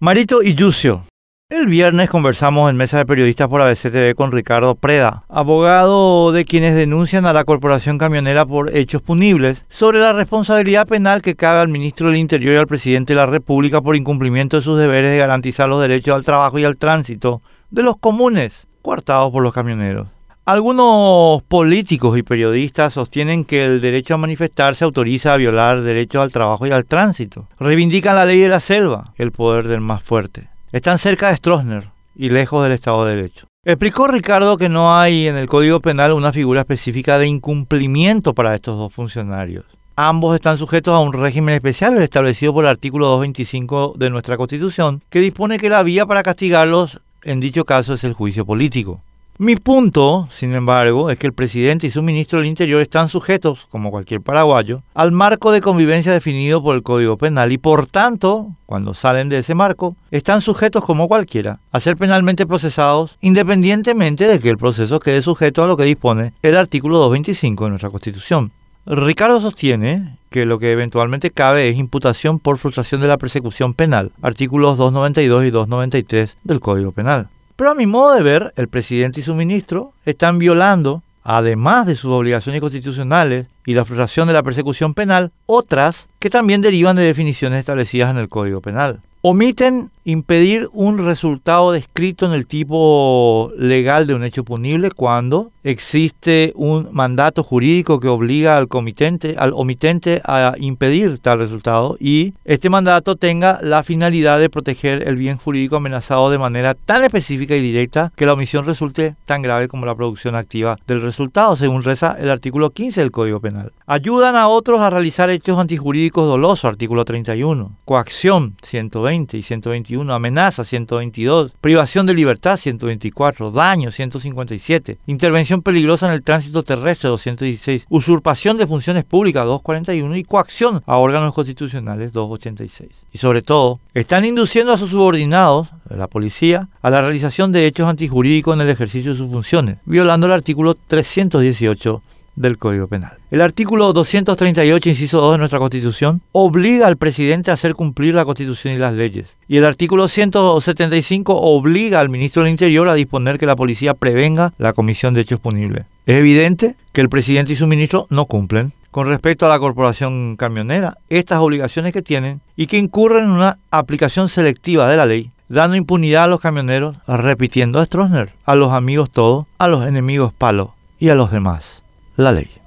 Marito y Yucio. El viernes conversamos en Mesa de Periodistas por ABC TV con Ricardo Preda, abogado de quienes denuncian a la Corporación Camionera por hechos punibles, sobre la responsabilidad penal que cabe al ministro del Interior y al presidente de la República por incumplimiento de sus deberes de garantizar los derechos al trabajo y al tránsito de los comunes, coartados por los camioneros. Algunos políticos y periodistas sostienen que el derecho a manifestarse autoriza a violar derechos al trabajo y al tránsito. Reivindican la ley de la selva, el poder del más fuerte. Están cerca de Stroessner y lejos del Estado de Derecho. Explicó Ricardo que no hay en el Código Penal una figura específica de incumplimiento para estos dos funcionarios. Ambos están sujetos a un régimen especial establecido por el artículo 225 de nuestra Constitución, que dispone que la vía para castigarlos en dicho caso es el juicio político. Mi punto, sin embargo, es que el presidente y su ministro del Interior están sujetos, como cualquier paraguayo, al marco de convivencia definido por el Código Penal y por tanto, cuando salen de ese marco, están sujetos como cualquiera a ser penalmente procesados independientemente de que el proceso quede sujeto a lo que dispone el artículo 225 de nuestra Constitución. Ricardo sostiene que lo que eventualmente cabe es imputación por frustración de la persecución penal, artículos 292 y 293 del Código Penal. Pero a mi modo de ver, el presidente y su ministro están violando, además de sus obligaciones constitucionales y la frustración de la persecución penal, otras que también derivan de definiciones establecidas en el Código Penal. Omiten impedir un resultado descrito en el tipo legal de un hecho punible cuando existe un mandato jurídico que obliga al comitente, al omitente a impedir tal resultado y este mandato tenga la finalidad de proteger el bien jurídico amenazado de manera tan específica y directa que la omisión resulte tan grave como la producción activa del resultado, según reza el artículo 15 del Código Penal. Ayudan a otros a realizar hechos antijurídicos dolosos, artículo 31. Coacción, 120 y 121 amenaza 122, privación de libertad 124, daño 157, intervención peligrosa en el tránsito terrestre 216, usurpación de funciones públicas 241 y coacción a órganos constitucionales 286. Y sobre todo, están induciendo a sus subordinados, la policía, a la realización de hechos antijurídicos en el ejercicio de sus funciones, violando el artículo 318 del Código Penal. El artículo 238, inciso 2 de nuestra Constitución, obliga al presidente a hacer cumplir la Constitución y las leyes. Y el artículo 175 obliga al ministro del Interior a disponer que la policía prevenga la comisión de hechos punibles. Es evidente que el presidente y su ministro no cumplen con respecto a la corporación camionera estas obligaciones que tienen y que incurren en una aplicación selectiva de la ley dando impunidad a los camioneros, repitiendo a Stroessner, a los amigos todos, a los enemigos palo y a los demás la ley.